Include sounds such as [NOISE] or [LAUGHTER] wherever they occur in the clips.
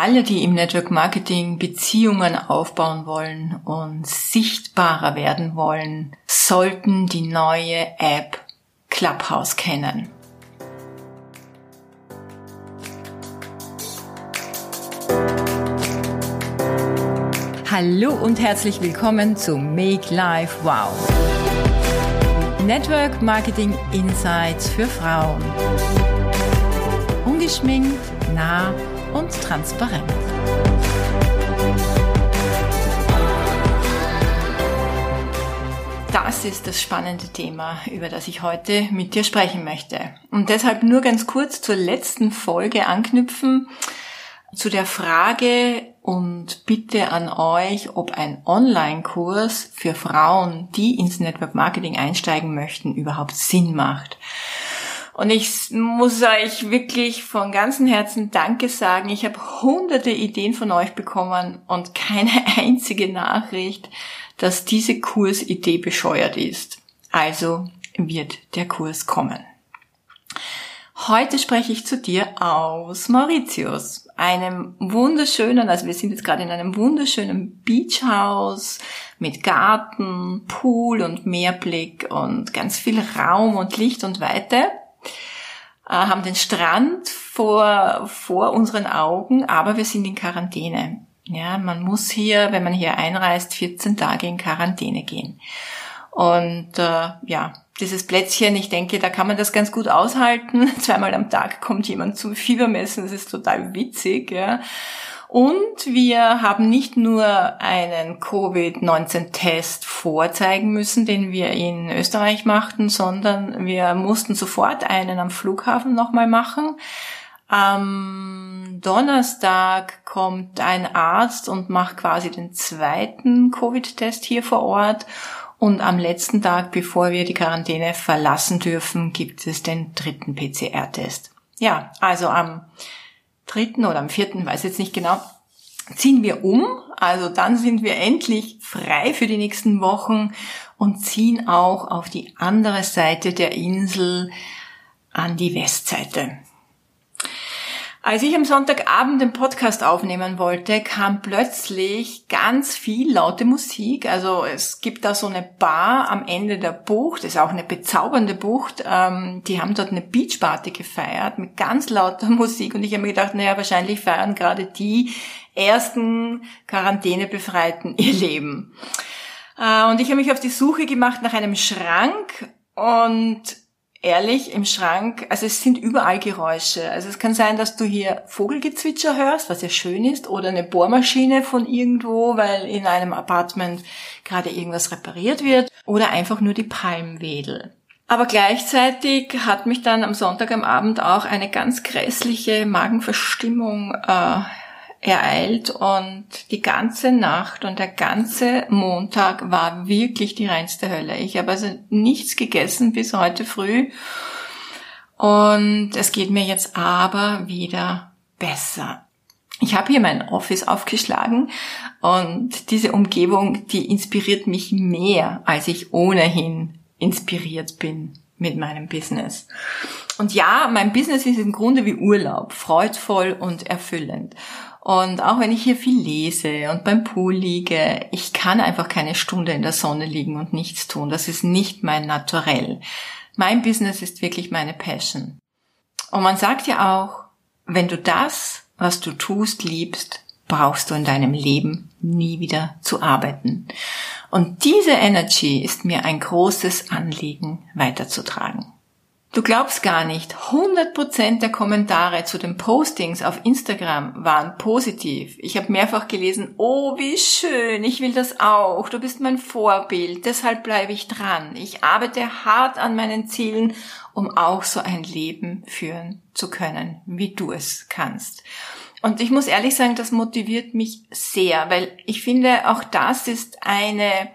Alle, die im Network Marketing Beziehungen aufbauen wollen und sichtbarer werden wollen, sollten die neue App Clubhouse kennen. Hallo und herzlich willkommen zu Make Life Wow. Network Marketing Insights für Frauen. Ungeschminkt, nah und transparent. Das ist das spannende Thema, über das ich heute mit dir sprechen möchte. Und deshalb nur ganz kurz zur letzten Folge anknüpfen zu der Frage und bitte an euch, ob ein Online-Kurs für Frauen, die ins Network Marketing einsteigen möchten, überhaupt Sinn macht. Und ich muss euch wirklich von ganzem Herzen Danke sagen. Ich habe hunderte Ideen von euch bekommen und keine [LAUGHS] einzige Nachricht, dass diese Kursidee bescheuert ist. Also wird der Kurs kommen. Heute spreche ich zu dir aus Mauritius, einem wunderschönen, also wir sind jetzt gerade in einem wunderschönen Beachhaus mit Garten, Pool und Meerblick und ganz viel Raum und Licht und Weite. Äh, haben den Strand vor, vor unseren Augen, aber wir sind in Quarantäne. Ja, man muss hier, wenn man hier einreist, 14 Tage in Quarantäne gehen. Und äh, ja, dieses Plätzchen, ich denke, da kann man das ganz gut aushalten. [LAUGHS] Zweimal am Tag kommt jemand zum Fiebermessen, das ist total witzig. Ja. Und wir haben nicht nur einen Covid-19-Test vorzeigen müssen, den wir in Österreich machten, sondern wir mussten sofort einen am Flughafen nochmal machen. Am Donnerstag kommt ein Arzt und macht quasi den zweiten Covid-Test hier vor Ort. Und am letzten Tag, bevor wir die Quarantäne verlassen dürfen, gibt es den dritten PCR-Test. Ja, also am dritten oder am vierten, weiß jetzt nicht genau, ziehen wir um. Also dann sind wir endlich frei für die nächsten Wochen und ziehen auch auf die andere Seite der Insel an die Westseite. Als ich am Sonntagabend den Podcast aufnehmen wollte, kam plötzlich ganz viel laute Musik. Also es gibt da so eine Bar am Ende der Bucht, das ist auch eine bezaubernde Bucht. Ähm, die haben dort eine Beachparty gefeiert mit ganz lauter [LAUGHS] Musik und ich habe mir gedacht, naja, wahrscheinlich feiern gerade die ersten Quarantänebefreiten ihr Leben. Äh, und ich habe mich auf die Suche gemacht nach einem Schrank und ehrlich im Schrank, also es sind überall Geräusche. Also es kann sein, dass du hier Vogelgezwitscher hörst, was ja schön ist, oder eine Bohrmaschine von irgendwo, weil in einem Apartment gerade irgendwas repariert wird, oder einfach nur die Palmwedel. Aber gleichzeitig hat mich dann am Sonntag am Abend auch eine ganz grässliche Magenverstimmung äh, ereilt und die ganze Nacht und der ganze Montag war wirklich die reinste Hölle. Ich habe also nichts gegessen bis heute früh und es geht mir jetzt aber wieder besser. Ich habe hier mein Office aufgeschlagen und diese Umgebung, die inspiriert mich mehr, als ich ohnehin inspiriert bin mit meinem Business. Und ja, mein Business ist im Grunde wie Urlaub, freudvoll und erfüllend. Und auch wenn ich hier viel lese und beim Pool liege, ich kann einfach keine Stunde in der Sonne liegen und nichts tun. Das ist nicht mein Naturell. Mein Business ist wirklich meine Passion. Und man sagt ja auch, wenn du das, was du tust, liebst, brauchst du in deinem Leben nie wieder zu arbeiten. Und diese Energy ist mir ein großes Anliegen weiterzutragen. Du glaubst gar nicht, 100% der Kommentare zu den Postings auf Instagram waren positiv. Ich habe mehrfach gelesen, oh, wie schön, ich will das auch, du bist mein Vorbild, deshalb bleibe ich dran. Ich arbeite hart an meinen Zielen, um auch so ein Leben führen zu können, wie du es kannst. Und ich muss ehrlich sagen, das motiviert mich sehr, weil ich finde, auch das ist eine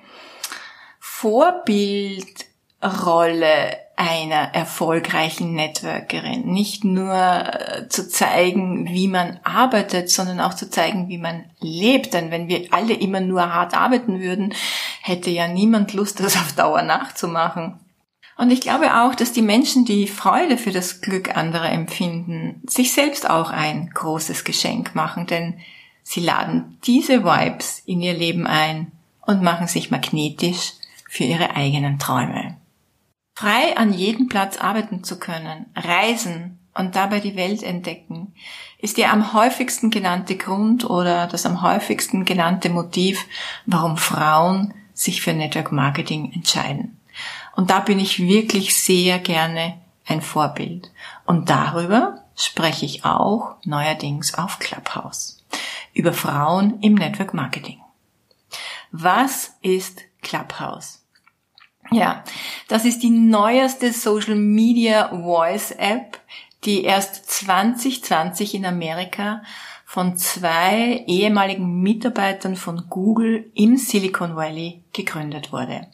Vorbildrolle einer erfolgreichen Networkerin. Nicht nur äh, zu zeigen, wie man arbeitet, sondern auch zu zeigen, wie man lebt. Denn wenn wir alle immer nur hart arbeiten würden, hätte ja niemand Lust, [LAUGHS] das auf Dauer nachzumachen. Und ich glaube auch, dass die Menschen, die Freude für das Glück anderer empfinden, sich selbst auch ein großes Geschenk machen, denn sie laden diese Vibes in ihr Leben ein und machen sich magnetisch für ihre eigenen Träume. Frei an jedem Platz arbeiten zu können, reisen und dabei die Welt entdecken, ist der am häufigsten genannte Grund oder das am häufigsten genannte Motiv, warum Frauen sich für Network Marketing entscheiden. Und da bin ich wirklich sehr gerne ein Vorbild. Und darüber spreche ich auch neuerdings auf Clubhouse. Über Frauen im Network Marketing. Was ist Clubhouse? Ja, das ist die neueste Social Media Voice App, die erst 2020 in Amerika von zwei ehemaligen Mitarbeitern von Google im Silicon Valley gegründet wurde.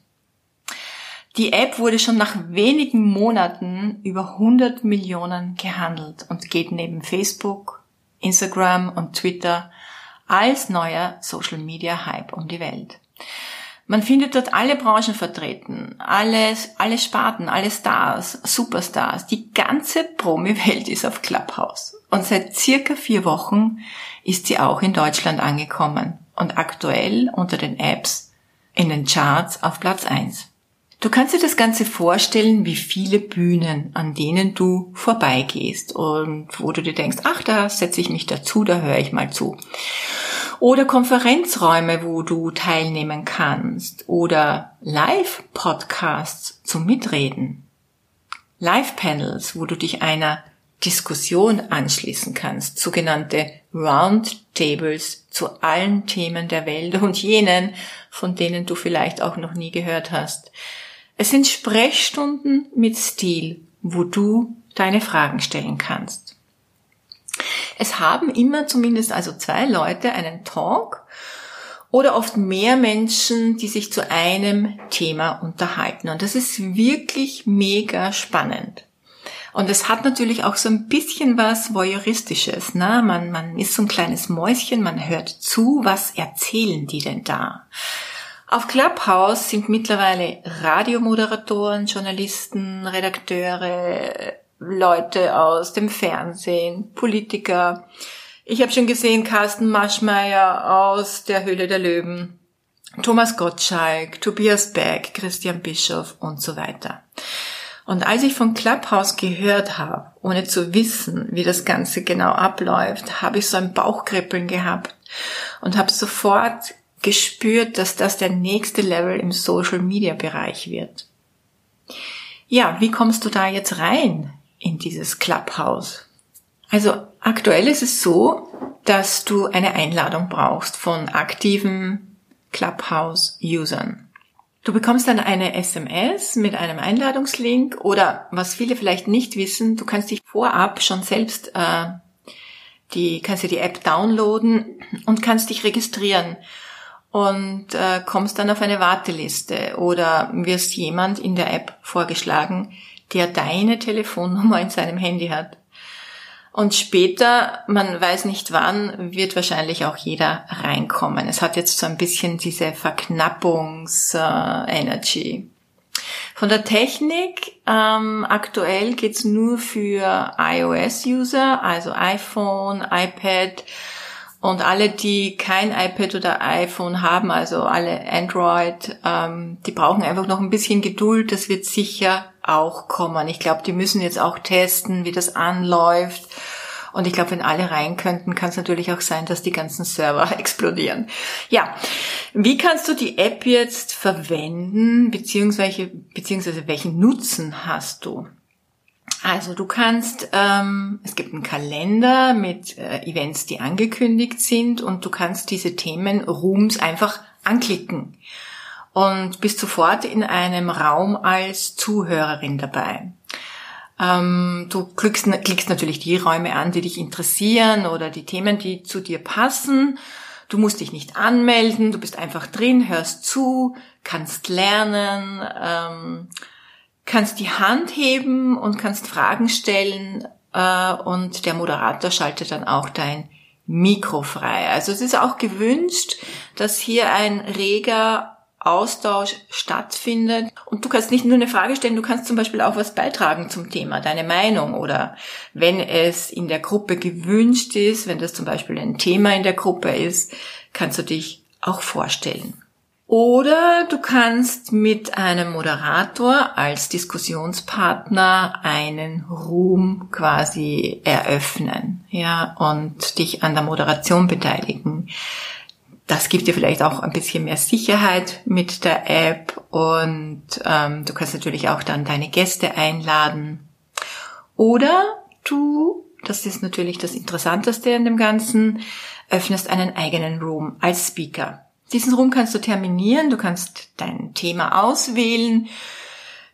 Die App wurde schon nach wenigen Monaten über 100 Millionen gehandelt und geht neben Facebook, Instagram und Twitter als neuer Social Media Hype um die Welt. Man findet dort alle Branchen vertreten, alles, alle Sparten, alle Stars, Superstars. Die ganze Promi-Welt ist auf Clubhouse. Und seit circa vier Wochen ist sie auch in Deutschland angekommen und aktuell unter den Apps in den Charts auf Platz eins. Du kannst dir das Ganze vorstellen wie viele Bühnen, an denen du vorbeigehst und wo du dir denkst, ach, da setze ich mich dazu, da höre ich mal zu oder Konferenzräume, wo du teilnehmen kannst oder Live-Podcasts zum Mitreden, Live-Panels, wo du dich einer Diskussion anschließen kannst, sogenannte Roundtables zu allen Themen der Welt und jenen, von denen du vielleicht auch noch nie gehört hast. Es sind Sprechstunden mit Stil, wo du deine Fragen stellen kannst. Es haben immer zumindest also zwei Leute einen Talk oder oft mehr Menschen, die sich zu einem Thema unterhalten. Und das ist wirklich mega spannend. Und es hat natürlich auch so ein bisschen was Voyeuristisches. Ne? Man, man ist so ein kleines Mäuschen, man hört zu, was erzählen die denn da? Auf Clubhouse sind mittlerweile Radiomoderatoren, Journalisten, Redakteure, Leute aus dem Fernsehen, Politiker. Ich habe schon gesehen Carsten Maschmeyer aus der Höhle der Löwen, Thomas Gottschalk, Tobias Beck, Christian Bischoff und so weiter. Und als ich von Clubhouse gehört habe, ohne zu wissen, wie das Ganze genau abläuft, habe ich so ein Bauchkribbeln gehabt und habe sofort gespürt, dass das der nächste Level im Social-Media-Bereich wird. Ja, wie kommst du da jetzt rein? In dieses Clubhouse? Also aktuell ist es so, dass du eine Einladung brauchst von aktiven Clubhouse-Usern. Du bekommst dann eine SMS mit einem Einladungslink oder was viele vielleicht nicht wissen, du kannst dich vorab schon selbst äh, die kannst dir die App downloaden und kannst dich registrieren und äh, kommst dann auf eine Warteliste oder wirst jemand in der App vorgeschlagen, der deine Telefonnummer in seinem Handy hat. Und später, man weiß nicht wann, wird wahrscheinlich auch jeder reinkommen. Es hat jetzt so ein bisschen diese Verknappungs-Energy. Von der Technik, ähm, aktuell geht's nur für iOS-User, also iPhone, iPad und alle, die kein iPad oder iPhone haben, also alle Android, ähm, die brauchen einfach noch ein bisschen Geduld. Das wird sicher auch kommen. Ich glaube, die müssen jetzt auch testen, wie das anläuft. Und ich glaube, wenn alle rein könnten, kann es natürlich auch sein, dass die ganzen Server [LAUGHS] explodieren. Ja, wie kannst du die App jetzt verwenden, beziehungsweise, beziehungsweise welchen Nutzen hast du? Also du kannst, ähm, es gibt einen Kalender mit äh, Events, die angekündigt sind und du kannst diese Themen Rooms einfach anklicken und bist sofort in einem Raum als Zuhörerin dabei. Ähm, du klickst, klickst natürlich die Räume an, die dich interessieren oder die Themen, die zu dir passen. Du musst dich nicht anmelden, du bist einfach drin, hörst zu, kannst lernen, ähm, kannst die Hand heben und kannst Fragen stellen äh, und der Moderator schaltet dann auch dein Mikro frei. Also es ist auch gewünscht, dass hier ein reger Austausch stattfindet. Und du kannst nicht nur eine Frage stellen, du kannst zum Beispiel auch was beitragen zum Thema, deine Meinung oder wenn es in der Gruppe gewünscht ist, wenn das zum Beispiel ein Thema in der Gruppe ist, kannst du dich auch vorstellen. Oder du kannst mit einem Moderator als Diskussionspartner einen Room quasi eröffnen, ja, und dich an der Moderation beteiligen. Das gibt dir vielleicht auch ein bisschen mehr Sicherheit mit der App und ähm, du kannst natürlich auch dann deine Gäste einladen. Oder du, das ist natürlich das Interessanteste in dem Ganzen, öffnest einen eigenen Room als Speaker. Diesen Room kannst du terminieren, du kannst dein Thema auswählen.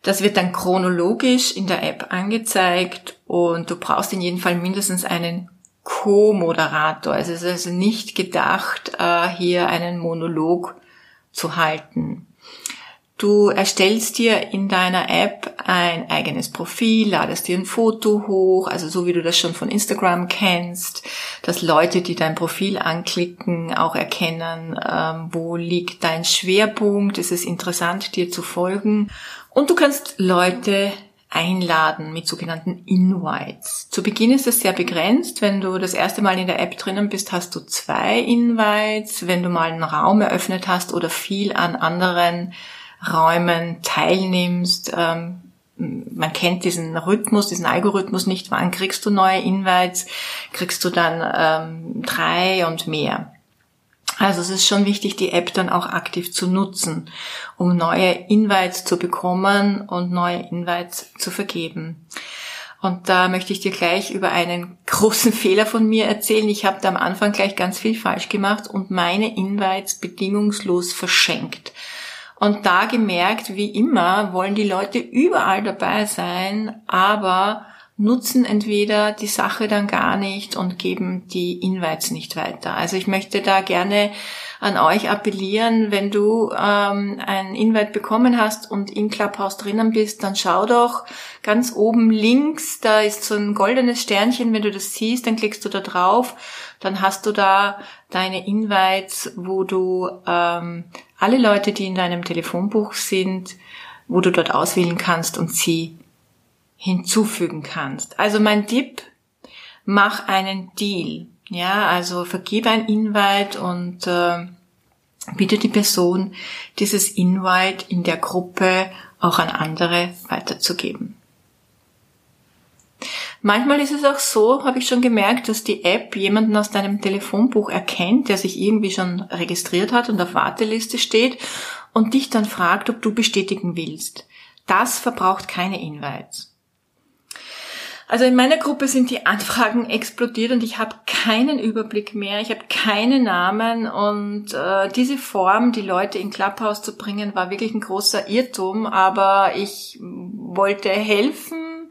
Das wird dann chronologisch in der App angezeigt und du brauchst in jedem Fall mindestens einen Co-Moderator. Es ist also nicht gedacht, äh, hier einen Monolog zu halten. Du erstellst dir in deiner App ein eigenes Profil, ladest dir ein Foto hoch, also so wie du das schon von Instagram kennst, dass Leute, die dein Profil anklicken, auch erkennen, ähm, wo liegt dein Schwerpunkt, ist es interessant, dir zu folgen. Und du kannst Leute einladen mit sogenannten Invites. Zu Beginn ist es sehr begrenzt. Wenn du das erste Mal in der App drinnen bist, hast du zwei Invites. Wenn du mal einen Raum eröffnet hast oder viel an anderen Räumen teilnimmst. Ähm, man kennt diesen Rhythmus, diesen Algorithmus nicht. Wann kriegst du neue Invites? Kriegst du dann ähm, drei und mehr? Also es ist schon wichtig, die App dann auch aktiv zu nutzen, um neue Invites zu bekommen und neue Invites zu vergeben. Und da möchte ich dir gleich über einen [LAUGHS] großen Fehler von mir erzählen. Ich habe da am Anfang gleich ganz viel falsch gemacht und meine Invites bedingungslos verschenkt. Und da gemerkt, wie immer, wollen die Leute überall dabei sein, aber nutzen entweder die Sache dann gar nicht und geben die Invites nicht weiter. Also ich möchte da gerne an euch appellieren, wenn du ähm, ein Invite bekommen hast und in Clubhouse drinnen bist, dann schau doch ganz oben links, da ist so ein goldenes Sternchen, wenn du das siehst, dann klickst du da drauf, dann hast du da deine Invites, wo du ähm, alle Leute, die in deinem Telefonbuch sind, wo du dort auswählen kannst und sie hinzufügen kannst. Also mein Tipp, mach einen Deal. Ja, also vergib ein Invite und äh, bitte die Person, dieses Invite in der Gruppe auch an andere weiterzugeben. Manchmal ist es auch so, habe ich schon gemerkt, dass die App jemanden aus deinem Telefonbuch erkennt, der sich irgendwie schon registriert hat und auf Warteliste steht und dich dann fragt, ob du bestätigen willst. Das verbraucht keine Invites. Also in meiner Gruppe sind die Anfragen explodiert und ich habe keinen Überblick mehr, ich habe keine Namen und äh, diese Form, die Leute in Clubhouse zu bringen, war wirklich ein großer Irrtum, aber ich wollte helfen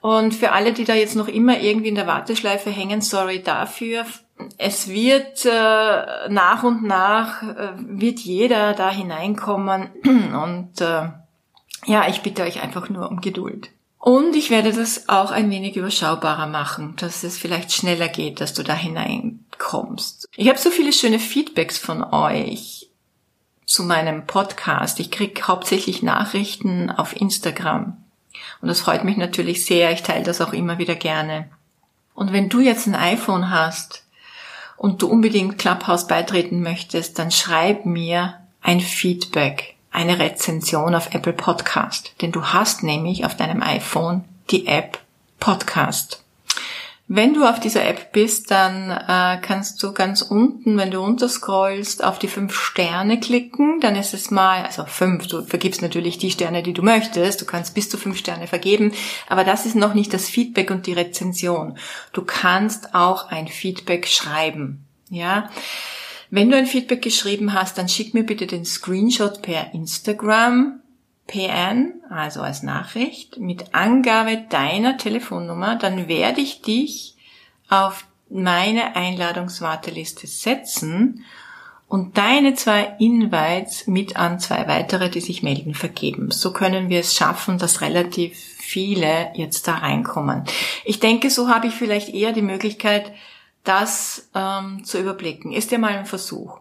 und für alle, die da jetzt noch immer irgendwie in der Warteschleife hängen, sorry dafür. Es wird äh, nach und nach äh, wird jeder da hineinkommen und äh, ja, ich bitte euch einfach nur um Geduld. Und ich werde das auch ein wenig überschaubarer machen, dass es vielleicht schneller geht, dass du da hineinkommst. Ich habe so viele schöne Feedbacks von euch zu meinem Podcast. Ich krieg hauptsächlich Nachrichten auf Instagram. Und das freut mich natürlich sehr. Ich teile das auch immer wieder gerne. Und wenn du jetzt ein iPhone hast und du unbedingt Clubhouse beitreten möchtest, dann schreib mir ein Feedback, eine Rezension auf Apple Podcast. Denn du hast nämlich auf deinem iPhone die App Podcast. Wenn du auf dieser App bist, dann äh, kannst du ganz unten, wenn du runterscrollst, auf die fünf Sterne klicken. Dann ist es mal, also fünf, du vergibst natürlich die Sterne, die du möchtest. Du kannst bis zu fünf Sterne vergeben. Aber das ist noch nicht das Feedback und die Rezension. Du kannst auch ein Feedback schreiben. Ja. Wenn du ein Feedback geschrieben hast, dann schick mir bitte den Screenshot per Instagram PN, also als Nachricht, mit Angabe deiner Telefonnummer, dann werde ich dich auf meine Einladungswarteliste setzen und deine zwei Invites mit an zwei weitere, die sich melden, vergeben. So können wir es schaffen, dass relativ viele jetzt da reinkommen. Ich denke, so habe ich vielleicht eher die Möglichkeit, das ähm, zu überblicken. Ist ja mal ein Versuch.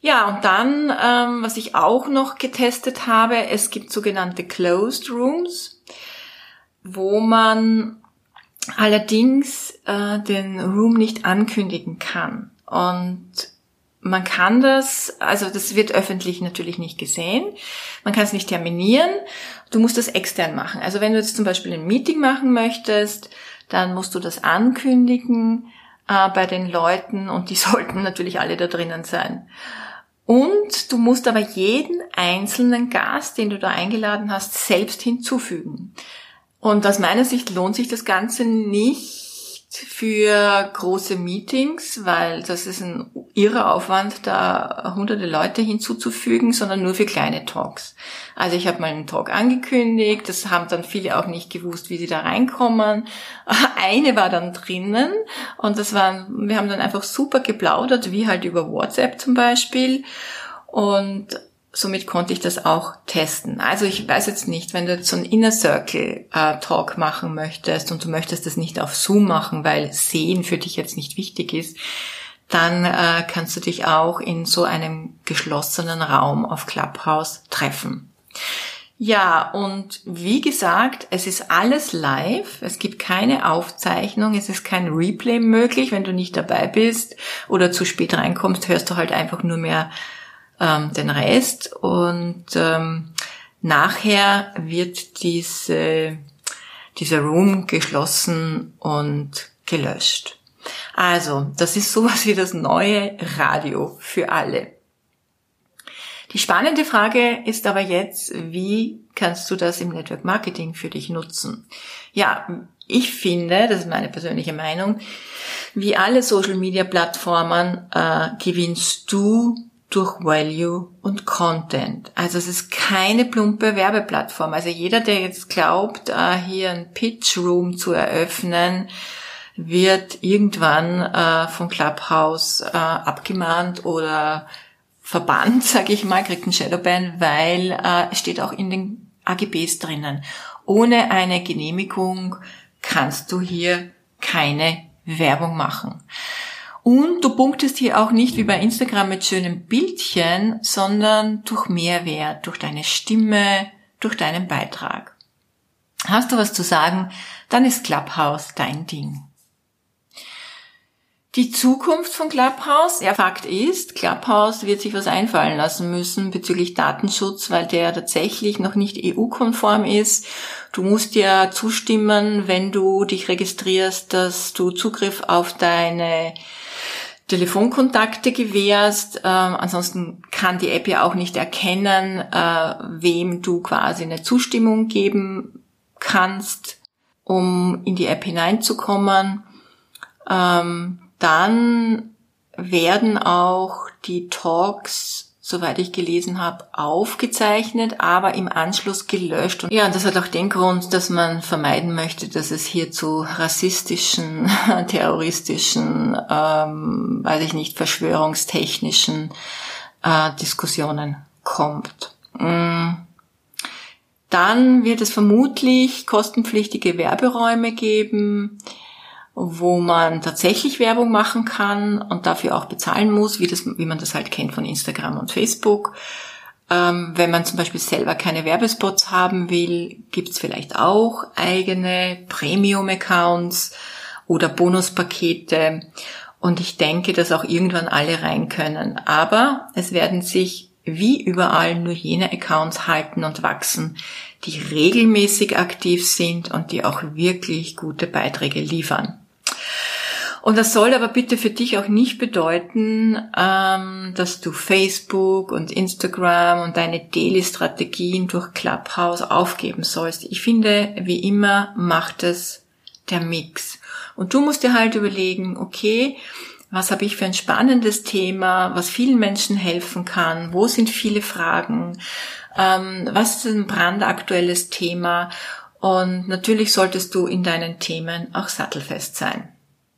Ja, und dann, ähm, was ich auch noch getestet habe, es gibt sogenannte Closed Rooms, wo man allerdings äh, den Room nicht ankündigen kann. Und man kann das, also das wird öffentlich natürlich nicht gesehen. Man kann es nicht terminieren. Du musst das extern machen. Also wenn du jetzt zum Beispiel ein Meeting machen möchtest, dann musst du das ankündigen äh, bei den Leuten und die [LAUGHS] sollten natürlich alle da drinnen sein. Und du musst aber jeden einzelnen Gast, den du da eingeladen hast, selbst hinzufügen. Und aus meiner Sicht lohnt sich das Ganze nicht für große Meetings, weil das ist ein irrer Aufwand, da hunderte Leute hinzuzufügen, sondern nur für kleine Talks. Also ich habe mal einen Talk angekündigt, das haben dann viele auch nicht gewusst, wie sie da reinkommen. [LAUGHS] Eine war dann drinnen und das war, wir haben dann einfach super geplaudert, wie halt über WhatsApp zum Beispiel. Und somit konnte ich das auch testen. Also ich weiß jetzt nicht, wenn du jetzt so einen Inner Circle äh, Talk machen möchtest und du möchtest das nicht auf Zoom machen, weil Sehen für dich jetzt nicht wichtig ist, dann äh, kannst du dich auch in so einem geschlossenen Raum auf Clubhouse treffen. Ja, und wie gesagt, es ist alles live. Es gibt keine Aufzeichnung. Es ist kein Replay möglich. Wenn du nicht dabei bist oder zu spät reinkommst, hörst du halt einfach nur mehr ähm, den Rest und ähm, nachher wird diese, dieser Room geschlossen und gelöscht. Also, das ist sowas wie das neue Radio für alle. Die spannende Frage ist aber jetzt, wie kannst du das im Network Marketing für dich nutzen? Ja, ich finde, das ist meine persönliche Meinung, wie alle Social Media Plattformen äh, gewinnst du durch Value und Content. Also es ist keine plumpe Werbeplattform. Also jeder, der jetzt glaubt, äh, hier ein Pitch Room zu eröffnen, wird irgendwann äh, von Clubhouse äh, abgemahnt oder verbannt, [LAUGHS] sage ich mal, kriegt ein Shadowban, weil es steht auch in den AGBs drinnen. Ohne eine Genehmigung kannst du hier keine Werbung machen. Und du punktest hier auch nicht wie bei Instagram mit schönen Bildchen, sondern durch Mehrwert, durch deine Stimme, durch deinen Beitrag. Hast du was zu sagen, dann ist Clubhouse dein Ding. Die Zukunft von Clubhouse, ja, Fakt ist, Clubhouse wird sich was einfallen lassen müssen bezüglich Datenschutz, weil der tatsächlich noch nicht EU-konform ist. Du musst ja zustimmen, wenn du dich registrierst, dass du Zugriff auf deine Telefonkontakte gewährst. Ähm, ansonsten kann die App ja auch nicht erkennen, äh, wem du quasi eine Zustimmung geben kannst, um in die App hineinzukommen. Ähm, dann werden auch die Talks soweit ich gelesen habe, aufgezeichnet, aber im Anschluss gelöscht. Und ja, und das hat auch den Grund, dass man vermeiden möchte, dass es hier zu rassistischen, [LAUGHS] terroristischen, ähm, weiß ich nicht, verschwörungstechnischen äh, Diskussionen kommt. Mm. Dann wird es vermutlich kostenpflichtige Werberäume geben wo man tatsächlich Werbung machen kann und dafür auch bezahlen muss, wie, das, wie man das halt kennt von Instagram und Facebook. Ähm, wenn man zum Beispiel selber keine Werbespots haben will, gibt's vielleicht auch eigene Premium-Accounts oder Bonuspakete. Und ich denke, dass auch irgendwann alle rein können. Aber es werden sich wie überall nur jene Accounts halten und wachsen, die regelmäßig aktiv sind und die auch wirklich gute Beiträge liefern. Und das soll aber bitte für dich auch nicht bedeuten, ähm, dass du Facebook und Instagram und deine Daily-Strategien durch Clubhouse aufgeben sollst. Ich finde, wie immer macht es der Mix. Und du musst dir halt überlegen, okay, was habe ich für ein spannendes Thema, was vielen Menschen helfen kann, wo sind viele Fragen, ähm, was ist ein brandaktuelles Thema und natürlich solltest du in deinen Themen auch sattelfest sein.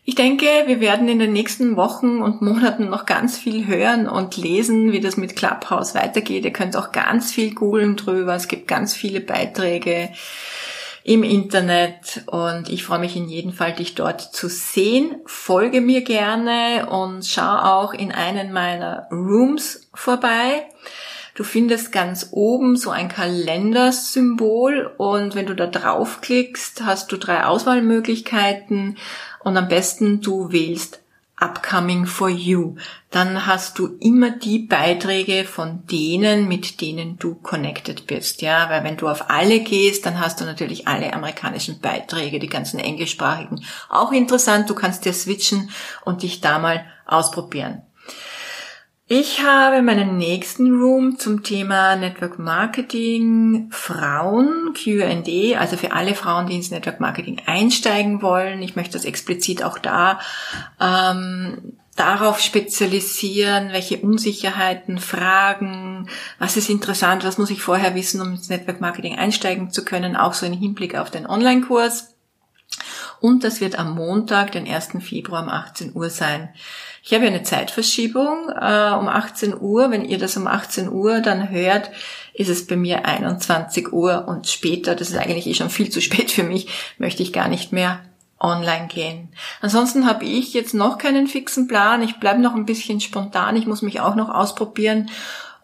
Ich denke, wir werden in den nächsten Wochen und Monaten noch ganz viel hören und lesen, wie das mit Clubhouse weitergeht. Ihr könnt auch ganz viel googeln drüber. Es gibt ganz viele Beiträge. im Internet und ich freue mich in jedem Fall, dich dort zu sehen. Folge mir gerne und schau auch in einen meiner Rooms vorbei. Du findest ganz oben so ein Kalendersymbol und wenn du da draufklickst, hast du drei Auswahlmöglichkeiten und am besten du wählst Upcoming for You. Dann hast du immer die Beiträge von denen, mit denen du connected bist. Ja, weil wenn du auf alle gehst, dann hast du natürlich alle amerikanischen Beiträge, die ganzen englischsprachigen. Auch interessant, du kannst dir switchen und dich da mal ausprobieren. Ich habe meinen nächsten Room zum Thema Network Marketing Frauen Q&A, also für alle Frauen, die ins Network Marketing einsteigen wollen. Ich möchte das explizit auch da ähm, darauf spezialisieren, welche Unsicherheiten, Fragen, was ist interessant, was muss ich vorher wissen, um ins Network Marketing einsteigen zu können, auch so im Hinblick auf den Online-Kurs. Und das wird am Montag, den 1. Februar um 18 Uhr sein. Ich habe eine Zeitverschiebung äh, um 18 Uhr. Wenn ihr das um 18 Uhr dann hört, ist es bei mir 21 Uhr und später, das ist eigentlich eh schon viel zu spät für mich, möchte ich gar nicht mehr online gehen. Ansonsten habe ich jetzt noch keinen fixen Plan. Ich bleibe noch ein bisschen spontan. Ich muss mich auch noch ausprobieren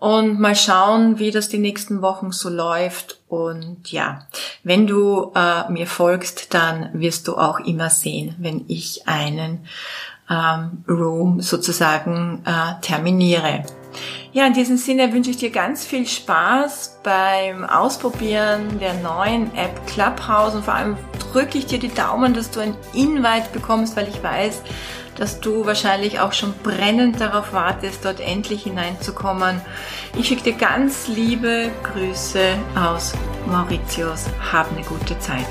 und mal schauen, wie das die nächsten Wochen so läuft. Und ja, wenn du äh, mir folgst, dann wirst du auch immer sehen, wenn ich einen ähm, Room sozusagen äh, terminiere. Ja, in diesem Sinne wünsche ich dir ganz viel Spaß beim Ausprobieren der neuen App Clubhouse und vor allem drücke ich dir die Daumen, dass du ein Invite bekommst, weil ich weiß, dass du wahrscheinlich auch schon brennend darauf wartest, dort endlich hineinzukommen. Ich schicke dir ganz liebe Grüße aus Mauritius. Hab eine gute Zeit.